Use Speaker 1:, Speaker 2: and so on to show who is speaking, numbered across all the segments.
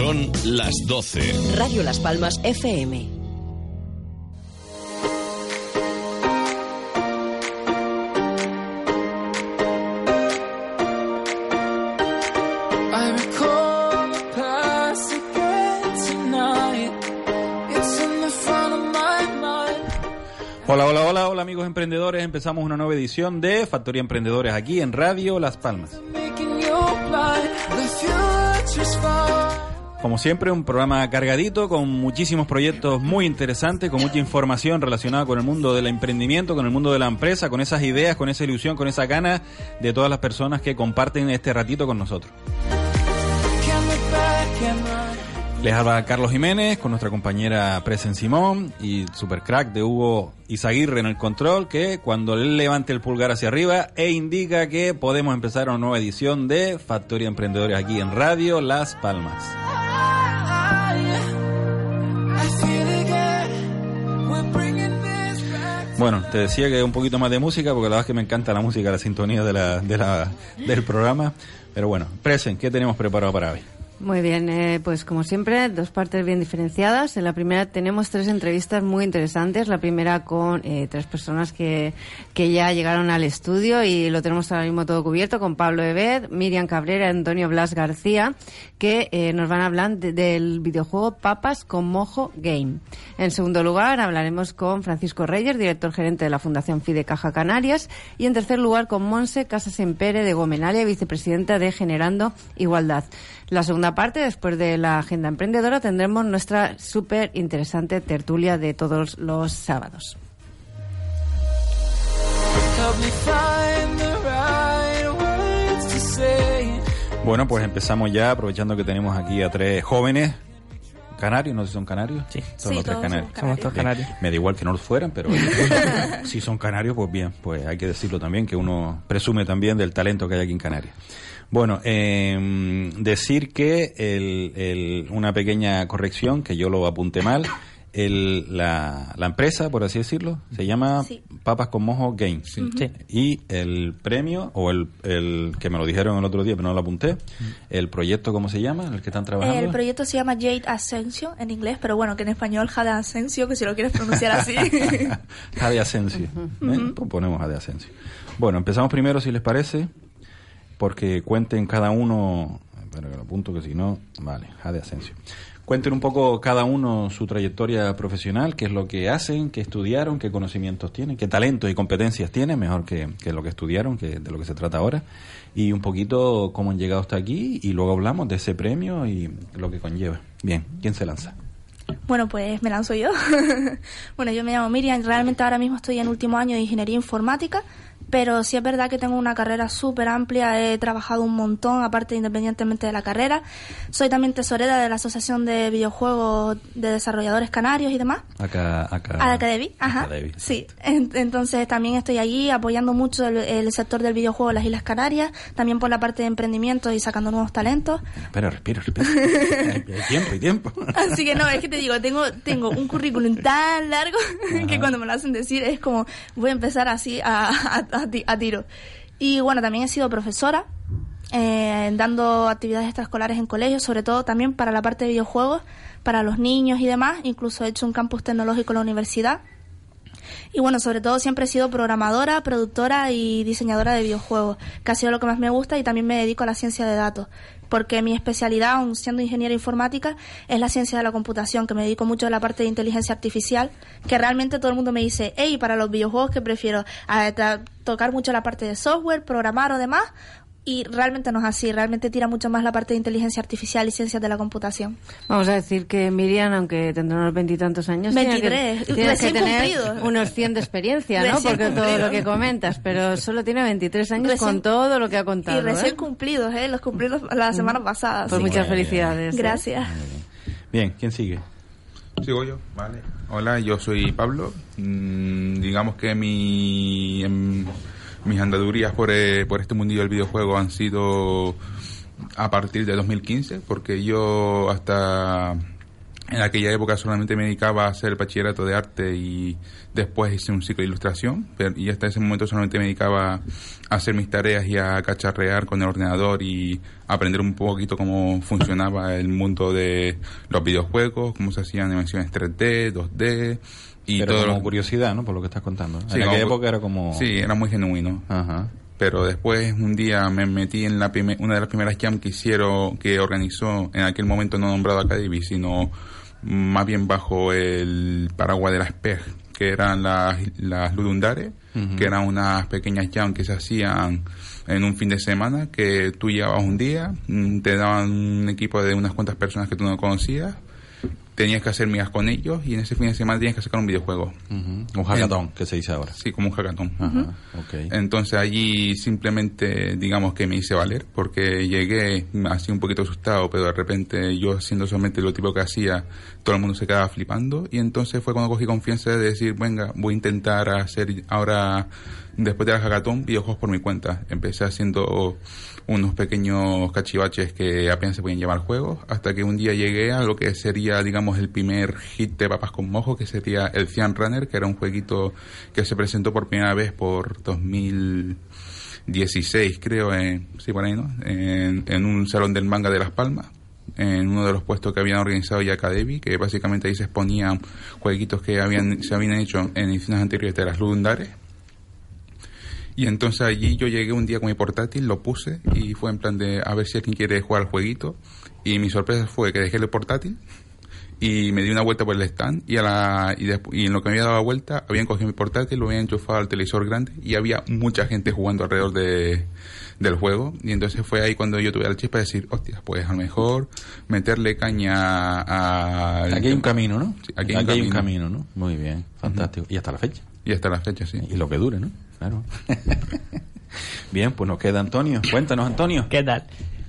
Speaker 1: Son las 12.
Speaker 2: Radio Las Palmas FM.
Speaker 3: Hola, hola, hola, hola amigos emprendedores. Empezamos una nueva edición de Factoría Emprendedores aquí en Radio Las Palmas. Como siempre, un programa cargadito con muchísimos proyectos muy interesantes, con mucha información relacionada con el mundo del emprendimiento, con el mundo de la empresa, con esas ideas, con esa ilusión, con esa gana de todas las personas que comparten este ratito con nosotros. Les habla Carlos Jiménez con nuestra compañera Presen Simón y super crack de Hugo Izaguirre en el control que cuando él levante el pulgar hacia arriba e indica que podemos empezar una nueva edición de Factoría Emprendedores aquí en Radio Las Palmas. Bueno, te decía que un poquito más de música porque la verdad es que me encanta la música, la sintonía de la, de la, del programa. Pero bueno, Presen, ¿qué tenemos preparado para hoy?
Speaker 4: Muy bien, eh, pues como siempre, dos partes bien diferenciadas. En la primera tenemos tres entrevistas muy interesantes. La primera con eh, tres personas que, que ya llegaron al estudio y lo tenemos ahora mismo todo cubierto con Pablo Ebed, Miriam Cabrera y Antonio Blas García, que eh, nos van a hablar del videojuego Papas con Mojo Game. En segundo lugar, hablaremos con Francisco Reyes, director gerente de la Fundación FIDE Caja Canarias. Y en tercer lugar, con Monse Casas Empere de Gomenalia, vicepresidenta de Generando Igualdad. La segunda parte, después de la agenda emprendedora, tendremos nuestra súper interesante tertulia de todos los sábados.
Speaker 3: Bueno, pues empezamos ya, aprovechando que tenemos aquí a tres jóvenes canarios, no sé si son canarios.
Speaker 5: Sí,
Speaker 3: son los tres
Speaker 5: todos
Speaker 3: canarios.
Speaker 5: somos todos
Speaker 3: Bien.
Speaker 5: canarios.
Speaker 3: Me da igual que no lo fueran, pero si son canarios, pues bien, pues hay que decirlo también, que uno presume también del talento que hay aquí en Canarias. Bueno, eh, decir que el, el- una pequeña corrección, que yo lo apunté mal, el, la, la empresa, por así decirlo, se llama
Speaker 5: Sí.
Speaker 3: Papas con Mojo Games.
Speaker 5: Sí.
Speaker 3: Y el premio, o el, el que me lo dijeron el otro día, pero no lo apunté, el proyecto, ¿cómo se llama? El que están trabajando.
Speaker 5: El proyecto se llama Jade Asensio en inglés, pero bueno, que en español Jade Asensio, que si lo quieres pronunciar así.
Speaker 3: Jade Asensio. ¿eh? Pues ponemos Jade Asensio. Bueno, empezamos primero, si les parece, porque cuenten cada uno. Espera que lo apunto, que si no. Vale, Jade Asensio. Cuenten un poco cada uno su trayectoria profesional, qué es lo que hacen, qué estudiaron, qué conocimientos tienen, qué talentos y competencias tienen, mejor que, que lo que estudiaron, que de lo que se trata ahora, y un poquito cómo han llegado hasta aquí, y luego hablamos de ese premio y lo que conlleva. Bien, ¿quién se lanza?
Speaker 5: Bueno, pues me lanzo yo. bueno, yo me llamo Miriam, realmente ahora mismo estoy en último año de ingeniería informática, pero sí es verdad que tengo una carrera súper amplia, he trabajado un montón, aparte independientemente de la carrera. Soy también tesorera de la Asociación de Videojuegos de Desarrolladores Canarios y demás.
Speaker 3: Acá, acá.
Speaker 5: A la Academy, ajá.
Speaker 3: Academy,
Speaker 5: Sí, En- entonces también estoy allí apoyando mucho el, el sector del videojuego en las Islas Canarias, también por la parte de emprendimiento y sacando nuevos talentos.
Speaker 3: Espera, respira, respira. hay, hay tiempo, hay tiempo.
Speaker 5: Así que no, es que te digo, tengo, tengo un currículum tan largo que cuando me lo hacen decir es como voy a empezar así a, a- a ti- a tiro. Y bueno, también he sido profesora, eh, dando actividades extraescolares en colegios, sobre todo también para la parte de videojuegos, para los niños y demás. Incluso he hecho un campus tecnológico en la universidad. Y bueno, sobre todo siempre he sido programadora, productora y diseñadora de videojuegos, que ha sido lo que más me gusta y también me dedico a la ciencia de datos, porque mi especialidad, aun siendo ingeniera informática, es la ciencia de la computación, que me dedico mucho a la parte de inteligencia artificial, que realmente todo el mundo me dice, hey, para los videojuegos que prefiero a tocar mucho la parte de software, programar o demás, y realmente no es así, realmente tira mucho más la parte de inteligencia artificial y ciencias de la computación.
Speaker 4: Vamos a decir que Miriam, aunque tendrá unos veintitantos años, tiene que-
Speaker 5: 23,
Speaker 4: tiene que,
Speaker 5: recién
Speaker 4: tener
Speaker 5: cumplido.
Speaker 4: unos 100 de experiencia, ¿no?
Speaker 5: Recién
Speaker 4: Porque todo lo que comentas, pero solo tiene 23 años
Speaker 5: Recién-
Speaker 4: con todo lo que ha contado.
Speaker 5: y recién
Speaker 4: ¿eh?
Speaker 5: cumplidos, ¿eh? Los cumplí los- la semana pasada.
Speaker 4: Pues muchas
Speaker 5: que-
Speaker 4: felicidades. ¿eh?
Speaker 5: Gracias.
Speaker 3: Bien, ¿quién sigue?
Speaker 6: Sigo yo, vale. Hola, yo soy Pablo. Mm, digamos que mi, em, mis andadurías por, eh, por este mundillo del videojuego han sido a partir de 2015, porque yo hasta En aquella época solamente me dedicaba a hacer el bachillerato de arte y después hice un ciclo de ilustración. Pero, y hasta ese momento solamente me dedicaba a hacer mis tareas y a cacharrear con el ordenador y aprender un poquito cómo funcionaba el mundo de los videojuegos, cómo se hacían animaciones 3D, 2D y
Speaker 3: Pero
Speaker 6: todo.
Speaker 3: como
Speaker 6: lo-
Speaker 3: curiosidad, ¿no? Por lo que estás contando.
Speaker 6: Sí,
Speaker 3: en aquella
Speaker 6: como-
Speaker 3: época era como...
Speaker 6: Sí, era muy genuino.
Speaker 3: Ajá.
Speaker 6: Pero después un día me metí en la una de las primeras jam que hicieron, que organizó en aquel momento no nombrado Academy, sino más bien bajo el paraguas de las PEG, que eran las, las Ludundares, que eran unas pequeñas jam que se hacían en un fin de semana, que tú llevabas un día, mm, te daban un equipo de unas cuantas personas que tú no conocías, tenías que hacer migas con ellos y en ese fin de semana tenías que sacar un videojuego.
Speaker 3: Ujú. Un hackathon, que se dice ahora.
Speaker 6: Sí, como un hackathon.
Speaker 3: Ajá, ok.
Speaker 6: Entonces allí simplemente, digamos que me hice valer, porque llegué así un poquito asustado, pero de repente yo haciendo solamente lo tipo que hacía, todo el mundo se quedaba flipando, y entonces fue cuando cogí confianza de decir, venga, voy a intentar hacer ahora, después de la hackathon, videojuegos por mi cuenta. Empecé haciendo unos pequeños cachivaches que apenas se podían llamar juegos, hasta que un día llegué a lo que sería, digamos, el primer hit de papas con mojo, que sería el Cian Runner, que era un jueguito que se presentó por primera vez por 2016, creo, en, sí, por ahí, ¿no? En, un salón del manga de Las Palmas, en uno de los puestos que habían organizado ya que básicamente ahí se exponían jueguitos que habían, se habían hecho en ediciones anteriores de las Lundares. Y entonces allí yo llegué un día con mi portátil, lo puse y fue en plan de a ver si alguien quiere jugar al jueguito. Y mi sorpresa fue que dejé el portátil y me di una vuelta por el stand y, a la, y, en lo que me había dado la vuelta habían cogido mi portátil, lo habían enchufado al televisor grande y había mucha gente jugando alrededor de, del juego. Y entonces fue ahí cuando yo tuve la chispa de decir, hostia, pues a lo mejor meterle caña a...
Speaker 3: Aquí hay un camino, ¿no?
Speaker 6: Sí, aquí hay un camino.
Speaker 3: ¿no? Muy bien, fantástico. Y hasta la fecha.
Speaker 6: Y hasta la fecha, sí.
Speaker 3: Y lo que dure, ¿no? Claro. bien, pues nos queda Antonio. Cuéntanos, Antonio.
Speaker 7: ¿Qué tal?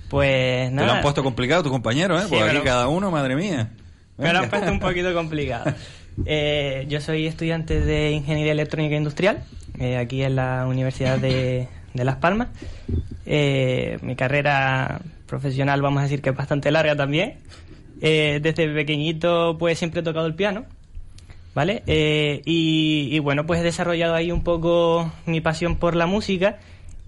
Speaker 7: Pues
Speaker 3: Te lo han puesto complicado tus compañeros, ¿eh?
Speaker 7: Sí,
Speaker 3: Porque aquí cada uno, madre mía.
Speaker 7: Me lo han puesto un poquito complicado. Eh, yo soy estudiante de Ingeniería Electrónica Industrial, eh, aquí en la Universidad de, de Las Palmas. Eh, mi carrera profesional, vamos a decir que es bastante larga también. Eh, desde pequeñito, pues siempre he tocado el piano, ¿vale? Eh, y, y bueno, pues he desarrollado ahí un poco mi pasión por la música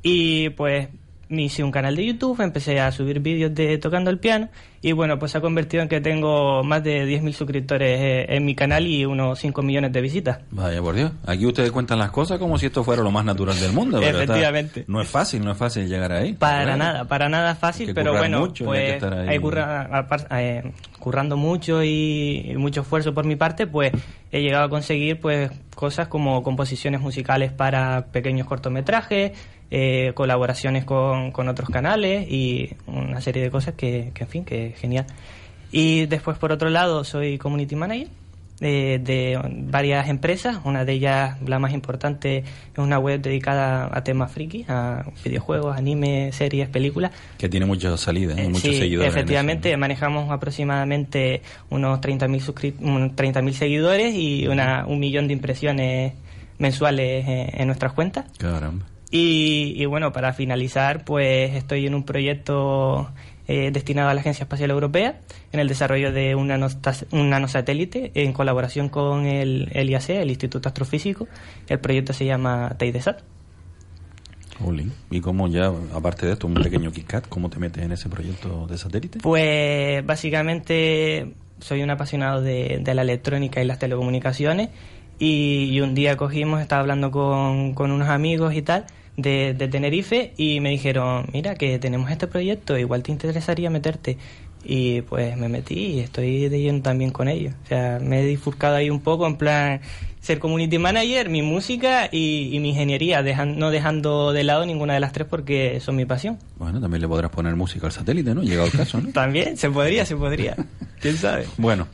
Speaker 7: y pues me hice un canal de YouTube, empecé a subir vídeos de tocando el piano y bueno, pues se ha convertido en que tengo más de 10.000 suscriptores eh, en mi canal y unos 5 millones de visitas.
Speaker 3: Vaya por Dios. Aquí ustedes cuentan las cosas como si esto fuera lo más natural del mundo. pero está-
Speaker 7: Efectivamente.
Speaker 3: no es fácil, no es fácil llegar ahí.
Speaker 7: Para nada, para nada fácil,
Speaker 3: Hay que
Speaker 7: pero bueno,
Speaker 3: mucho, hay que
Speaker 7: pues
Speaker 3: estar ahí.
Speaker 7: hay curra- eh, currando mucho y, y mucho esfuerzo por mi parte, pues he llegado a conseguir pues cosas como composiciones musicales para pequeños cortometrajes, eh, colaboraciones con, con otros canales y una serie de cosas que, que, en fin, que es genial. Y después, por otro lado, soy community manager eh, de varias empresas. Una de ellas, la más importante, es una web dedicada a temas friki, a videojuegos, anime, series, películas.
Speaker 3: Que tiene mucha salida, ¿eh? Muchos
Speaker 7: sí,
Speaker 3: seguidores. en
Speaker 7: efectivamente,
Speaker 3: eso.
Speaker 7: manejamos aproximadamente unos 30.000 suscri- un 30.000 seguidores y una, un millón de impresiones mensuales eh, en nuestras cuentas.
Speaker 3: Caramba.
Speaker 7: Y, y bueno, para finalizar, pues estoy en un proyecto eh, destinado a la Agencia Espacial Europea en el desarrollo de un, nanosatélite en colaboración con el, el IAC, el Instituto Astrofísico. El proyecto se llama TEIDESAT.
Speaker 3: ¿Y cómo ya, aparte de esto, un pequeño KitKat, cómo te metes en ese proyecto de satélite?
Speaker 7: Pues básicamente soy un apasionado de, de la electrónica y las telecomunicaciones y, y un día cogimos, estaba hablando con, con unos amigos y tal de, de Tenerife y me dijeron, mira que tenemos este proyecto, igual te interesaría meterte. Y pues me metí y estoy de lleno también con ellos. O sea, me he difurcado ahí un poco en plan ser community manager, mi música y, y mi ingeniería, dejan- no dejando de lado ninguna de las tres porque son mi pasión.
Speaker 3: Bueno, también le podrás poner música al satélite, ¿no? Llegado el caso, ¿no?
Speaker 7: También, se podría, se podría. ¿Quién sabe?
Speaker 3: Bueno,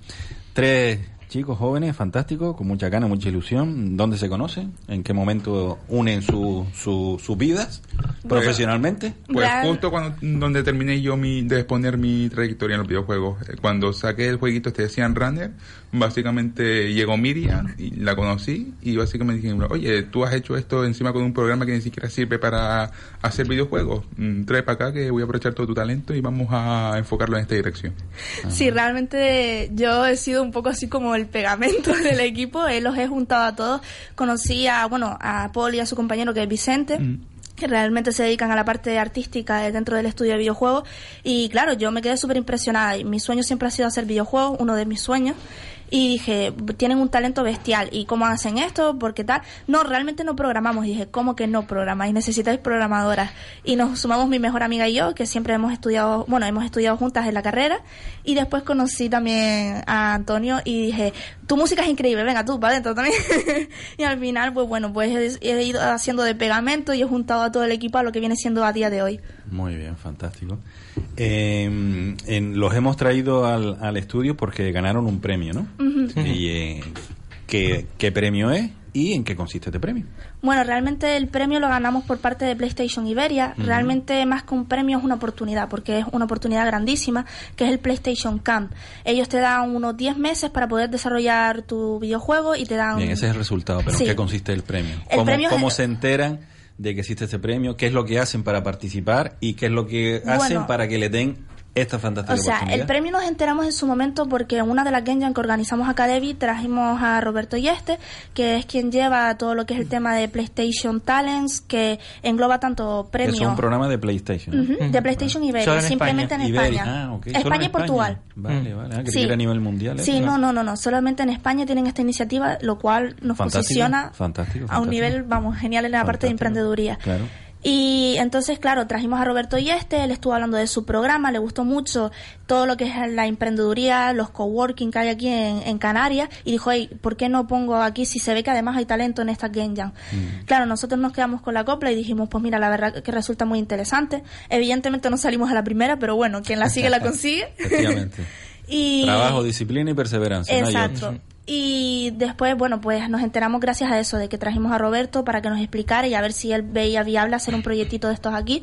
Speaker 3: tres chicos jóvenes, fantásticos, con mucha gana, mucha ilusión. ¿Dónde se conocen? ¿En qué momento unen su, su- sus vidas? ¿Profesionalmente?
Speaker 6: Pues
Speaker 5: Real-
Speaker 6: justo cuando donde terminé yo mi, de exponer mi trayectoria en los videojuegos, eh, cuando saqué el jueguito este decían Runner, básicamente llegó Miriam y la conocí y básicamente dije, oye, tú has hecho esto encima con un programa que ni siquiera sirve para hacer videojuegos, Mm, trae para acá que voy a aprovechar todo tu talento y vamos a enfocarlo en esta dirección.
Speaker 5: Sí, realmente yo he sido un poco así como el pegamento del equipo, eh, los he juntado a todos. Conocí a, bueno, a Paul y a su compañero que es Vicente. Que realmente se dedican a la parte artística de- dentro del estudio de videojuegos y claro, yo me quedé súper impresionada y mi sueño siempre ha sido hacer videojuegos, uno de mis sueños y dije, tienen un talento bestial y cómo hacen esto, porque tal, no, realmente no programamos, dije, ¿cómo que no programáis? Necesitáis programadoras y nos sumamos mi mejor amiga y yo, que siempre hemos estudiado, bueno, hemos estudiado juntas en la carrera y después conocí también a Antonio y dije, tu música es increíble, venga tú, para adentro también. y al final, pues bueno, pues he ido haciendo de pegamento y he juntado a todo el equipo a lo que viene siendo a día de hoy.
Speaker 3: Muy bien, fantástico. Eh, en- los hemos traído al, al estudio porque ganaron un premio, ¿no? Y, eh, ¿qué, ¿Qué premio es y en qué consiste este premio?
Speaker 5: Bueno, realmente el premio lo ganamos por parte de PlayStation Iberia. Realmente más que un premio es una oportunidad, porque es una oportunidad grandísima, que es el PlayStation Camp. Ellos te dan unos 10 meses para poder desarrollar tu videojuego y te dan...
Speaker 3: Bien, ese es el resultado, pero
Speaker 5: Sí.
Speaker 3: ¿en qué consiste el premio?
Speaker 5: El
Speaker 3: ¿Cómo,
Speaker 5: premio es-
Speaker 3: cómo se enteran de que existe este premio? ¿Qué es lo que hacen para participar? ¿Y qué es lo que hacen
Speaker 5: Bueno.
Speaker 3: para que le den esta fantástica
Speaker 5: O sea, el premio nos enteramos en su momento porque en una de las Jam que organizamos acá Devi trajimos a Roberto Yeste, que es quien lleva todo lo que es el tema de PlayStation Talents, que engloba tanto
Speaker 3: Es
Speaker 5: premios
Speaker 3: un programa de PlayStation.
Speaker 5: de PlayStation Iberia,
Speaker 7: Solo en
Speaker 5: simplemente en
Speaker 3: Iberia.
Speaker 5: España.
Speaker 3: Ah, en
Speaker 5: España y Portugal.
Speaker 3: Vale, vale. Ah, que
Speaker 5: Sí.
Speaker 3: a nivel mundial. ¿eh?
Speaker 5: Sí, no, no, no, no. Solamente en España tienen esta iniciativa, lo cual nos
Speaker 3: Fantástico,
Speaker 5: posiciona
Speaker 3: fantástico,
Speaker 5: a un nivel, vamos, genial en la parte de emprendeduría.
Speaker 3: Claro.
Speaker 5: Y entonces, claro, trajimos a Roberto Yeste, él estuvo hablando de su programa, le gustó mucho todo lo que es la emprendeduría, los coworking que hay aquí en, en Canarias, y dijo, hey, ¿por qué no pongo aquí si se ve que además hay talento en esta Game Jam?
Speaker 3: Mm.
Speaker 5: Claro, nosotros nos quedamos con la copla y dijimos, pues mira, la verdad que resulta muy interesante. Evidentemente no salimos a la primera, pero bueno, quien la sigue la consigue.
Speaker 3: Efectivamente.
Speaker 5: y...
Speaker 3: Trabajo, disciplina y perseverancia. no
Speaker 5: Exacto.
Speaker 3: otro.
Speaker 5: Y después, bueno, pues nos enteramos gracias a eso, de que trajimos a Roberto para que nos explicara y a ver si él veía viable hacer un proyectito de estos aquí.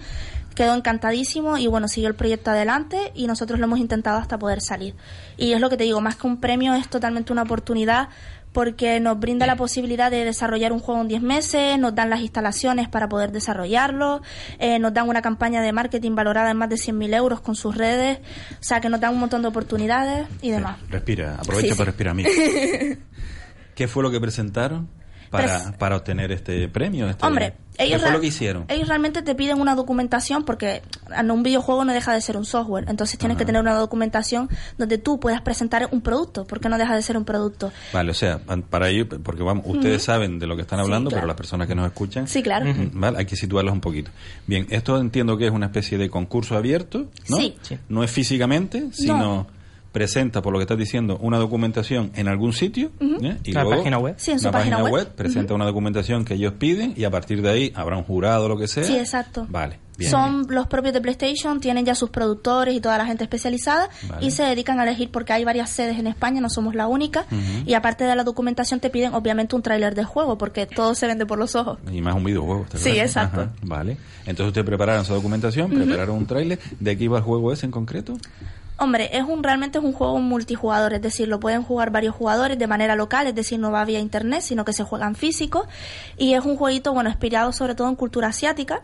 Speaker 5: Quedó encantadísimo y bueno, siguió el proyecto adelante y nosotros lo hemos intentado hasta poder salir. Y es lo que te digo, más que un premio es totalmente una oportunidad porque nos brinda la posibilidad de desarrollar un juego en 10 meses, nos dan las instalaciones para poder desarrollarlo, eh, nos dan una campaña de marketing valorada en más de 100.000 euros con sus redes, o sea que nos dan un montón de oportunidades y demás.
Speaker 3: Respira, aprovecha
Speaker 5: Sí,
Speaker 3: para
Speaker 5: sí.
Speaker 3: respirar, amigo. ¿Qué fue lo que presentaron para,
Speaker 5: Pues-
Speaker 3: para obtener este premio? este-
Speaker 5: Hombre,
Speaker 3: ¿Qué
Speaker 5: ellos,
Speaker 3: fue lo que hicieron?
Speaker 5: ellos realmente te piden una documentación porque en un videojuego no deja de ser un software, entonces tienes
Speaker 3: Ajá.
Speaker 5: que tener una documentación donde tú puedas presentar un producto, porque no deja de ser un producto.
Speaker 3: Vale, o sea, para ello, porque vamos, ustedes saben de lo que están
Speaker 5: Sí,
Speaker 3: hablando,
Speaker 5: claro.
Speaker 3: pero las personas que nos escuchan,
Speaker 5: Sí, claro.
Speaker 3: mm, vale, hay que situarlos un poquito. Bien, esto entiendo que es una especie de concurso abierto, ¿no?
Speaker 5: Sí.
Speaker 7: Sí.
Speaker 3: No es físicamente, sino presenta, por lo que estás diciendo, una documentación en algún sitio ¿eh? y
Speaker 7: La
Speaker 3: luego
Speaker 7: página web.
Speaker 5: Sí, en su
Speaker 3: una
Speaker 5: página web.
Speaker 3: presenta una documentación que ellos piden y a partir de ahí habrá un jurado o lo que sea.
Speaker 5: Sí, exacto.
Speaker 3: Vale, bien.
Speaker 5: Son los propios de PlayStation, tienen ya sus productores y toda la gente especializada
Speaker 3: Vale.
Speaker 5: y se dedican a elegir porque hay varias sedes en España, no somos la única. Y aparte de la documentación te piden obviamente un tráiler de juego porque todo se vende por los ojos.
Speaker 3: Y más un videojuego. ¿está
Speaker 5: Sí,
Speaker 3: claro?
Speaker 5: exacto.
Speaker 3: Ajá, vale. Entonces ustedes prepararon su documentación, prepararon un tráiler. ¿De qué iba el juego ese en concreto?
Speaker 5: Hombre, es un realmente es un juego multijugador, es decir, lo pueden jugar varios jugadores de manera local, es decir, no va vía internet, sino que se juegan físico y es un jueguito bueno, inspirado sobre todo en cultura asiática.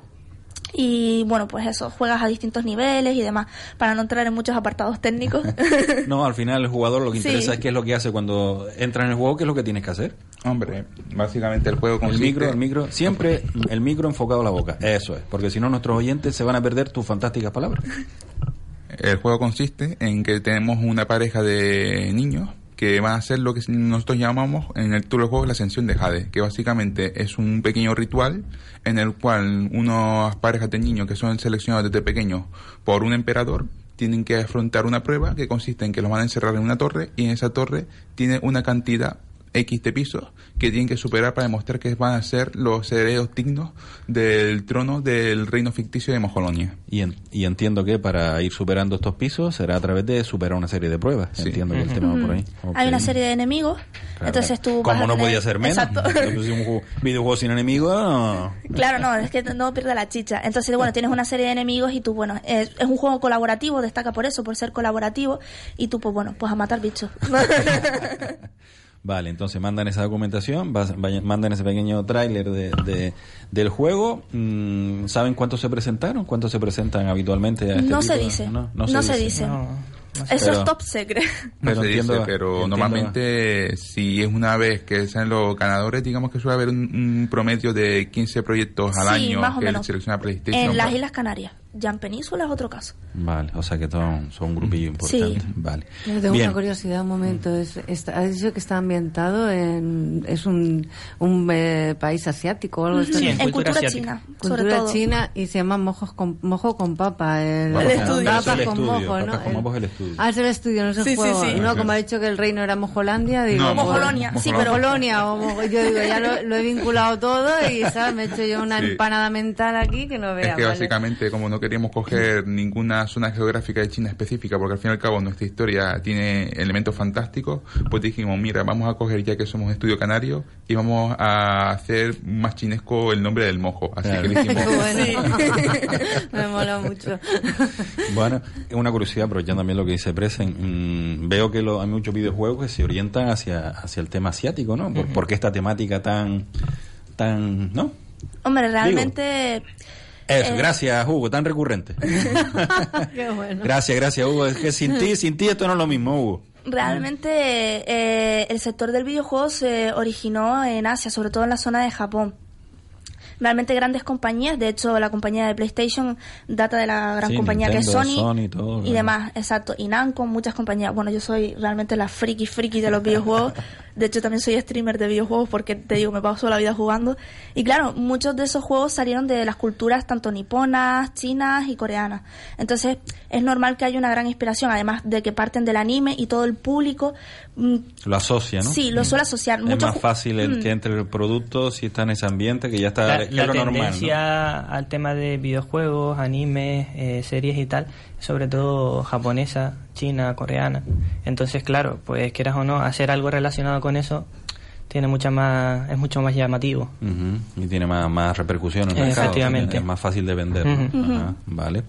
Speaker 5: Y bueno, pues eso, juegas a distintos niveles y demás, para no entrar en muchos apartados técnicos.
Speaker 3: No, al final el jugador lo que
Speaker 5: Sí.
Speaker 3: interesa es qué es lo que hace cuando entra en el juego, qué es lo que tienes que hacer.
Speaker 6: Hombre, básicamente el juego
Speaker 3: El
Speaker 6: consiste...
Speaker 3: micro, el micro, siempre el micro enfocado a la boca. Eso es, porque si no nuestros oyentes se van a perder tus fantásticas palabras.
Speaker 6: El juego consiste en que tenemos una pareja de niños que van a hacer lo que nosotros llamamos en el tour del juego la ascensión de Jade, que básicamente es un pequeño ritual en el cual unas parejas de niños que son seleccionados desde pequeños por un emperador tienen que afrontar una prueba que consiste en que los van a encerrar en una torre y en esa torre tiene una cantidad X de pisos que tienen que superar para demostrar que van a ser los herederos dignos del trono del reino ficticio de Mojolonia.
Speaker 3: Y, en- y entiendo que para ir superando estos pisos será a través de superar una serie de pruebas.
Speaker 6: Sí.
Speaker 3: Entiendo que el tema va por ahí.
Speaker 5: Hay una serie de enemigos,
Speaker 3: Claro.
Speaker 5: entonces tú...
Speaker 3: Como no
Speaker 5: tener-
Speaker 3: podía ser menos.
Speaker 5: Exacto.
Speaker 3: Entonces, un juego- videojuego sin enemigos. no.
Speaker 5: Claro, no, es que no pierde la chicha. Entonces, bueno, tienes una serie de enemigos y tú, bueno, es, es un juego colaborativo, destaca por eso, por ser colaborativo, y tú, pues bueno, pues a matar bichos.
Speaker 3: Vale, entonces mandan esa documentación, vas- vayan- mandan ese pequeño tráiler de, de- del juego. Mm, ¿Saben cuántos se presentaron? ¿Cuántos se presentan habitualmente? A este
Speaker 5: No se dice,
Speaker 3: No,
Speaker 5: no se dice.
Speaker 7: No, no.
Speaker 5: Eso
Speaker 3: Pero-
Speaker 5: es top secret.
Speaker 6: No
Speaker 3: Pero
Speaker 6: se
Speaker 3: entiendo-
Speaker 6: dice, pero
Speaker 3: entiendo-
Speaker 6: normalmente si es una vez que sean los ganadores, digamos que suele haber un, un promedio de 15 proyectos al
Speaker 5: Sí,
Speaker 6: año
Speaker 5: más o
Speaker 6: que
Speaker 5: menos.
Speaker 6: selecciona PlayStation.
Speaker 5: En las Islas Canarias. Ya en Península es otro caso.
Speaker 3: Vale, o sea que son, son un grupillo importante.
Speaker 5: Sí.
Speaker 3: Vale.
Speaker 4: Yo tengo
Speaker 3: Bien.
Speaker 4: una curiosidad, un momento. Es, está, has dicho que está ambientado en. Es un, un eh, país asiático o algo así.
Speaker 7: Sí,
Speaker 5: en
Speaker 7: cultura
Speaker 5: cultura
Speaker 7: asiática.
Speaker 5: china, sobre
Speaker 4: Cultura
Speaker 5: todo.
Speaker 4: china y se llama mojos con, mojo con papa. El,
Speaker 5: El estudio.
Speaker 3: es
Speaker 4: Papas
Speaker 3: el
Speaker 4: con
Speaker 3: estudio,
Speaker 4: mojo, ¿no?
Speaker 3: papas con mojo es el estudio.
Speaker 4: Ah, es el estudio, no es el
Speaker 5: Sí, sí,
Speaker 4: juego.
Speaker 5: sí.
Speaker 4: No, como ha dicho que el reino era Mojolandia, digo.
Speaker 6: No,
Speaker 5: Mojolonia, sí, pero
Speaker 4: Mojolonia, o Mojo- yo digo, ya lo, lo he vinculado todo y ¿sabes? me he hecho yo una
Speaker 6: Sí.
Speaker 4: empanada mental aquí que no veas.
Speaker 6: Es que
Speaker 4: ¿vale?
Speaker 6: básicamente, como no queríamos coger ninguna zona geográfica de China específica, porque al fin y al cabo nuestra historia tiene elementos fantásticos, pues dijimos, mira, vamos a coger ya que somos estudio canario y vamos a hacer más chinesco el nombre del mojo. Así
Speaker 3: Claro.
Speaker 6: que le hicimos...
Speaker 4: Qué bueno. me mola mucho.
Speaker 3: Bueno, una curiosidad, aprovechando también lo que dice Presen, mm, veo que lo- hay muchos videojuegos que se orientan hacia, hacia el tema asiático, ¿no? ¿Por, por qué esta temática tan, tan, no?
Speaker 5: Hombre, realmente...
Speaker 3: Eso,
Speaker 5: Eh.
Speaker 3: gracias Hugo, tan recurrente.
Speaker 4: Qué bueno.
Speaker 3: gracias, gracias Hugo. Es que sin ti, sin ti esto no es lo mismo, Hugo.
Speaker 5: Realmente eh, el sector del videojuego se originó en Asia, sobre todo en la zona de Japón. Realmente grandes compañías, de hecho la compañía de PlayStation data de la gran
Speaker 3: Sí,
Speaker 5: compañía que es Sony,
Speaker 3: Sony, todo,
Speaker 5: y demás, exacto, y Namco, muchas compañías. Bueno, yo soy realmente la friki friki de los videojuegos, de hecho también soy streamer de videojuegos porque te digo, me paso la vida jugando. Y claro, muchos de esos juegos salieron de las culturas tanto niponas, chinas y coreanas. Entonces es normal que haya una gran inspiración, además de que parten del anime y todo el público mm,
Speaker 3: Lo asocia, ¿no?
Speaker 5: Sí, lo suele asociar.
Speaker 3: Es
Speaker 5: Muchos
Speaker 3: más fácil el
Speaker 5: Mm.
Speaker 3: que entre el producto si está en ese ambiente que ya está
Speaker 7: la, la
Speaker 3: lo normal. ¿no?
Speaker 7: tendencia al tema de videojuegos, animes, eh, series y tal, sobre todo japonesa, china, coreana. Entonces, claro, pues quieras o no, hacer algo relacionado con eso tiene mucha más, es mucho más llamativo.
Speaker 3: Ujú, Y tiene más, más repercusión en el mercado.
Speaker 7: Efectivamente.
Speaker 3: Es más fácil de vender. Ajá, vale.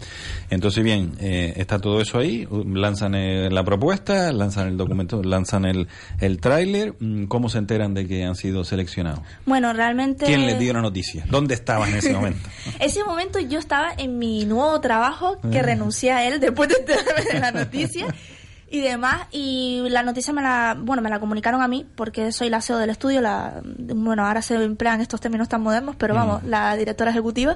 Speaker 3: Entonces, bien, eh, está todo eso ahí. Lanzan eh, la propuesta, lanzan el documento, lanzan el, el tráiler. Mm, ¿Cómo se enteran de que han sido seleccionados?
Speaker 5: Bueno, realmente...
Speaker 3: ¿Quién les dio la noticia? ¿Dónde estaban en ese momento?
Speaker 5: Ese momento yo estaba en mi nuevo trabajo, que
Speaker 3: Ah.
Speaker 5: renuncié a él después de enterarme de la noticia y demás. Y la noticia me la, bueno, me la comunicaron a mí porque soy la CEO del estudio. La, bueno, ahora se emplean estos términos tan modernos, pero vamos, la directora ejecutiva.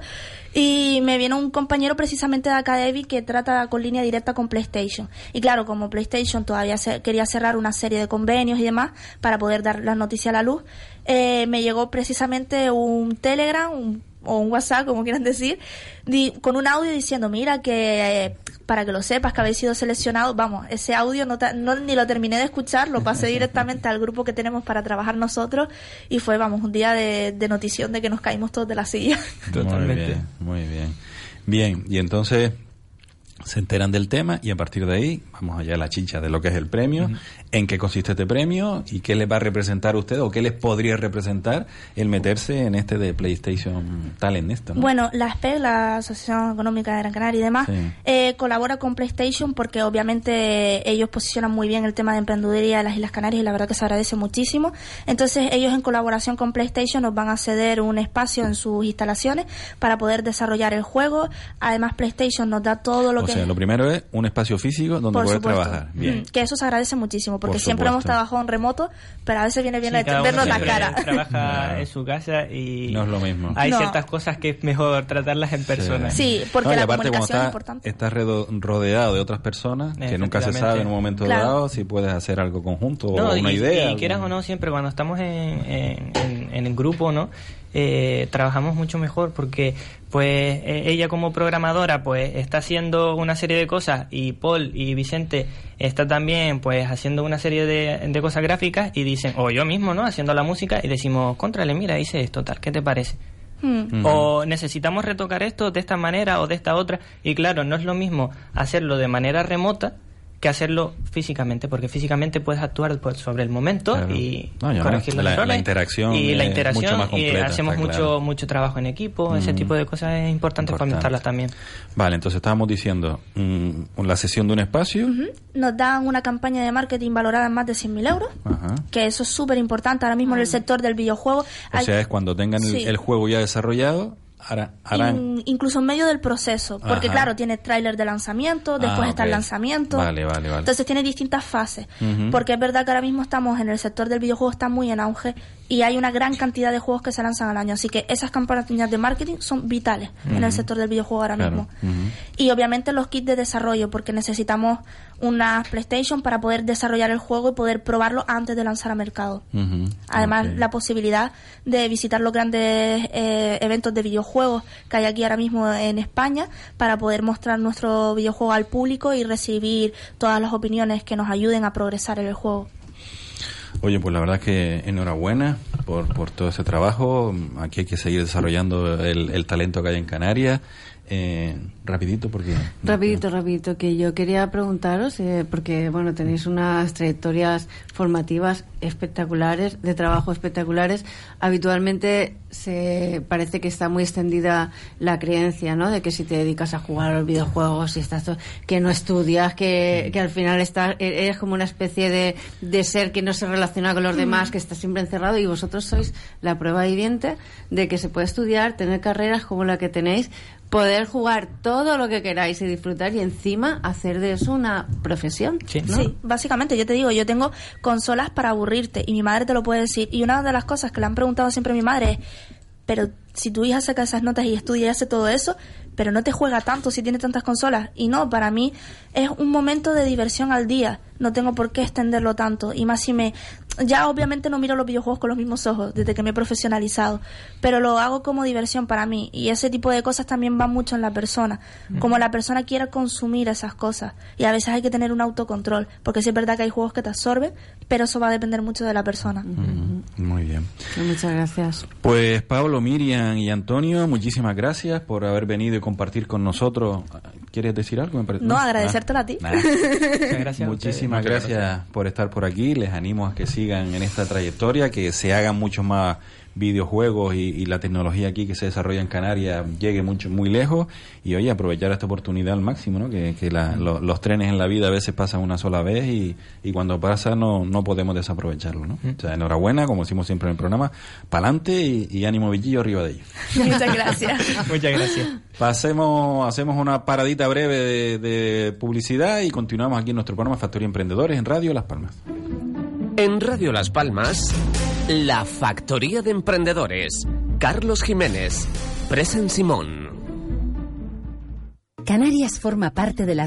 Speaker 5: Y me viene un compañero precisamente de Academy que trata con línea directa con PlayStation. Y claro, como PlayStation todavía se- quería cerrar una serie de convenios y demás para poder dar la noticia a la luz, eh, me llegó precisamente un Telegram, un o un WhatsApp, como quieran decir, di- con un audio diciendo, mira, que eh, para que lo sepas que habéis sido seleccionado, vamos, ese audio no, ni lo terminé de escuchar, lo pasé directamente al grupo que tenemos para trabajar nosotros y fue, vamos, un día de, de notición de que nos caímos todos de la silla.
Speaker 3: Muy
Speaker 7: Totalmente.
Speaker 3: bien, muy bien. Bien, y entonces se enteran del tema y a partir de ahí vamos allá a la chicha de lo que es el premio, en qué consiste este premio y qué les va a representar a usted o qué les podría representar el meterse en este de PlayStation Talent esto, ¿no?
Speaker 5: Bueno, la ASPEC, la Asociación Económica de Gran Canaria y demás,
Speaker 3: Sí.
Speaker 5: eh, colabora con PlayStation porque obviamente ellos posicionan muy bien el tema de emprendeduría de las Islas Canarias y la verdad que se agradece muchísimo. Entonces ellos en colaboración con PlayStation nos van a ceder un espacio en sus instalaciones para poder desarrollar el juego. Además PlayStation nos da todo lo
Speaker 3: o
Speaker 5: que
Speaker 3: sea, lo primero es un espacio físico donde poder trabajar. Bien.
Speaker 5: Mm, que eso se agradece muchísimo porque
Speaker 3: Por
Speaker 5: siempre hemos trabajado en remoto, pero a veces viene bien
Speaker 7: Sí, uno
Speaker 5: vernos la cara.
Speaker 7: Trabaja
Speaker 3: Claro.
Speaker 7: en su casa y
Speaker 3: No es lo mismo.
Speaker 7: hay
Speaker 5: No.
Speaker 7: ciertas cosas que es mejor tratarlas en persona.
Speaker 5: Sí, porque
Speaker 3: No,
Speaker 5: la
Speaker 3: aparte
Speaker 5: comunicación es
Speaker 3: estás,
Speaker 5: importante.
Speaker 3: estás rodeado de otras personas que nunca se sabe en un momento
Speaker 5: Claro.
Speaker 3: dado si puedes hacer algo conjunto
Speaker 7: No,
Speaker 3: o una
Speaker 7: y,
Speaker 3: idea.
Speaker 7: y quieras o no, siempre cuando estamos en, en, en- en el grupo, ¿no? Eh, trabajamos mucho mejor porque pues eh, ella como programadora pues está haciendo una serie de cosas y Paul y Vicente está también pues haciendo una serie de, de cosas gráficas y dicen, o yo mismo, ¿no? Haciendo la música y decimos, contrale, mira, hice esto, tal, ¿qué te parece?
Speaker 5: Hmm.
Speaker 7: O necesitamos retocar esto de esta manera o de esta otra. Y claro, no es lo mismo hacerlo de manera remota que hacerlo físicamente, porque físicamente puedes actuar pues, sobre el momento
Speaker 3: Claro.
Speaker 7: y
Speaker 3: No, y
Speaker 7: corregir los
Speaker 3: la-
Speaker 7: errores.
Speaker 3: la interacción
Speaker 7: y la
Speaker 3: es
Speaker 7: interacción
Speaker 3: mucho más
Speaker 7: y
Speaker 3: completa,
Speaker 7: hacemos
Speaker 3: está
Speaker 7: mucho
Speaker 3: claro.
Speaker 7: mucho trabajo en equipo, ese
Speaker 3: Mm.
Speaker 7: tipo de cosas es importante
Speaker 3: Importante.
Speaker 7: fomentarlas también.
Speaker 3: Vale, entonces estábamos diciendo mm, la sesión de un espacio.
Speaker 5: Nos dan una campaña de marketing valorada en más de 100.000 euros,
Speaker 3: Ajá.
Speaker 5: que eso es súper importante ahora mismo en el sector del videojuego.
Speaker 3: O
Speaker 5: Hay-
Speaker 3: sea, es cuando tengan el,
Speaker 5: Sí.
Speaker 3: el juego ya desarrollado,
Speaker 5: in- incluso en medio del proceso, porque
Speaker 3: Ajá.
Speaker 5: claro, tiene tráiler de lanzamiento, después
Speaker 3: Ah,
Speaker 5: está el lanzamiento.
Speaker 3: Vale, vale, vale.
Speaker 5: Entonces tiene distintas fases, porque es verdad que ahora mismo estamos en el sector del videojuego, está muy en auge y hay una gran cantidad de juegos que se lanzan al año, así que esas campañas de marketing son vitales en el sector del videojuego ahora
Speaker 3: Claro,
Speaker 5: mismo. Y obviamente los kits de desarrollo, porque necesitamos una PlayStation para poder desarrollar el juego y poder probarlo antes de lanzar a mercado. Además, la posibilidad de visitar los grandes eh, eventos de videojuegos que hay aquí ahora mismo en España para poder mostrar nuestro videojuego al público y recibir todas las opiniones que nos ayuden a progresar en el juego.
Speaker 3: Oye, pues la verdad es que enhorabuena por, por todo ese trabajo. Aquí hay que seguir desarrollando el, el talento que hay en Canarias. Eh, rapidito, porque...
Speaker 4: Rapidito, rapidito, que yo quería preguntaros, eh, porque bueno, tenéis unas trayectorias formativas espectaculares, de trabajo espectaculares. Habitualmente se parece que está muy extendida la creencia, ¿no? De que si te dedicas a jugar los videojuegos, si estás que no estudias, que, que al final estás, e- eres como una especie de, de ser que no se relaciona con los demás, que está siempre encerrado y vosotros sois la prueba viviente de que se puede estudiar, tener carreras como la que tenéis, poder jugar todo lo que queráis y disfrutar y encima hacer de eso una profesión.
Speaker 7: Sí.
Speaker 4: ¿no?
Speaker 5: Sí, básicamente, yo te digo, yo tengo consolas para aburrirte y mi madre te lo puede decir. Y una de las cosas que le han preguntado siempre a mi madre es, pero si tu hija saca esas notas y estudia y hace todo eso, pero no te juega tanto si tiene tantas consolas. Y no, para mí es un momento de diversión al día. No tengo por qué extenderlo tanto. Y más si me... Ya obviamente no miro los videojuegos con los mismos ojos desde que me he profesionalizado, pero lo hago como diversión para mí. Y ese tipo de cosas también van mucho en la persona. Como la persona quiera consumir esas cosas. Y a veces hay que tener un autocontrol, porque sí es verdad que hay juegos que te absorben, pero eso va a depender mucho de la persona.
Speaker 3: Muy bien.
Speaker 4: Muchas gracias.
Speaker 3: Pues Pablo, Miriam y Antonio, muchísimas gracias por haber venido y compartir con nosotros. ¿Quieres decir algo?
Speaker 5: No, agradecértelo a ti.
Speaker 7: Muchas gracias.
Speaker 3: Muchísimas
Speaker 6: Muchas
Speaker 3: gracias, por estar por aquí. Les animo a que sigan en esta trayectoria, que se hagan muchos más videojuegos y, y la tecnología aquí que se desarrolla en Canarias llegue mucho muy lejos y oye aprovechar esta oportunidad al máximo, ¿no? Que, que la- lo- los trenes en la vida a veces pasan una sola vez y, y cuando pasa no, no podemos desaprovecharlo, ¿no? O sea, enhorabuena, como decimos siempre en el programa, pa'lante y, y ánimo Villillo arriba de ellos.
Speaker 5: Muchas gracias.
Speaker 7: Muchas gracias.
Speaker 3: Pasemos, hacemos una paradita breve de, de publicidad y continuamos aquí en nuestro programa Factoría Emprendedores en Radio Las Palmas.
Speaker 2: En Radio Las Palmas, La Factoría de Emprendedores. Carlos Jiménez. Presen Simón.
Speaker 8: Canarias forma parte de las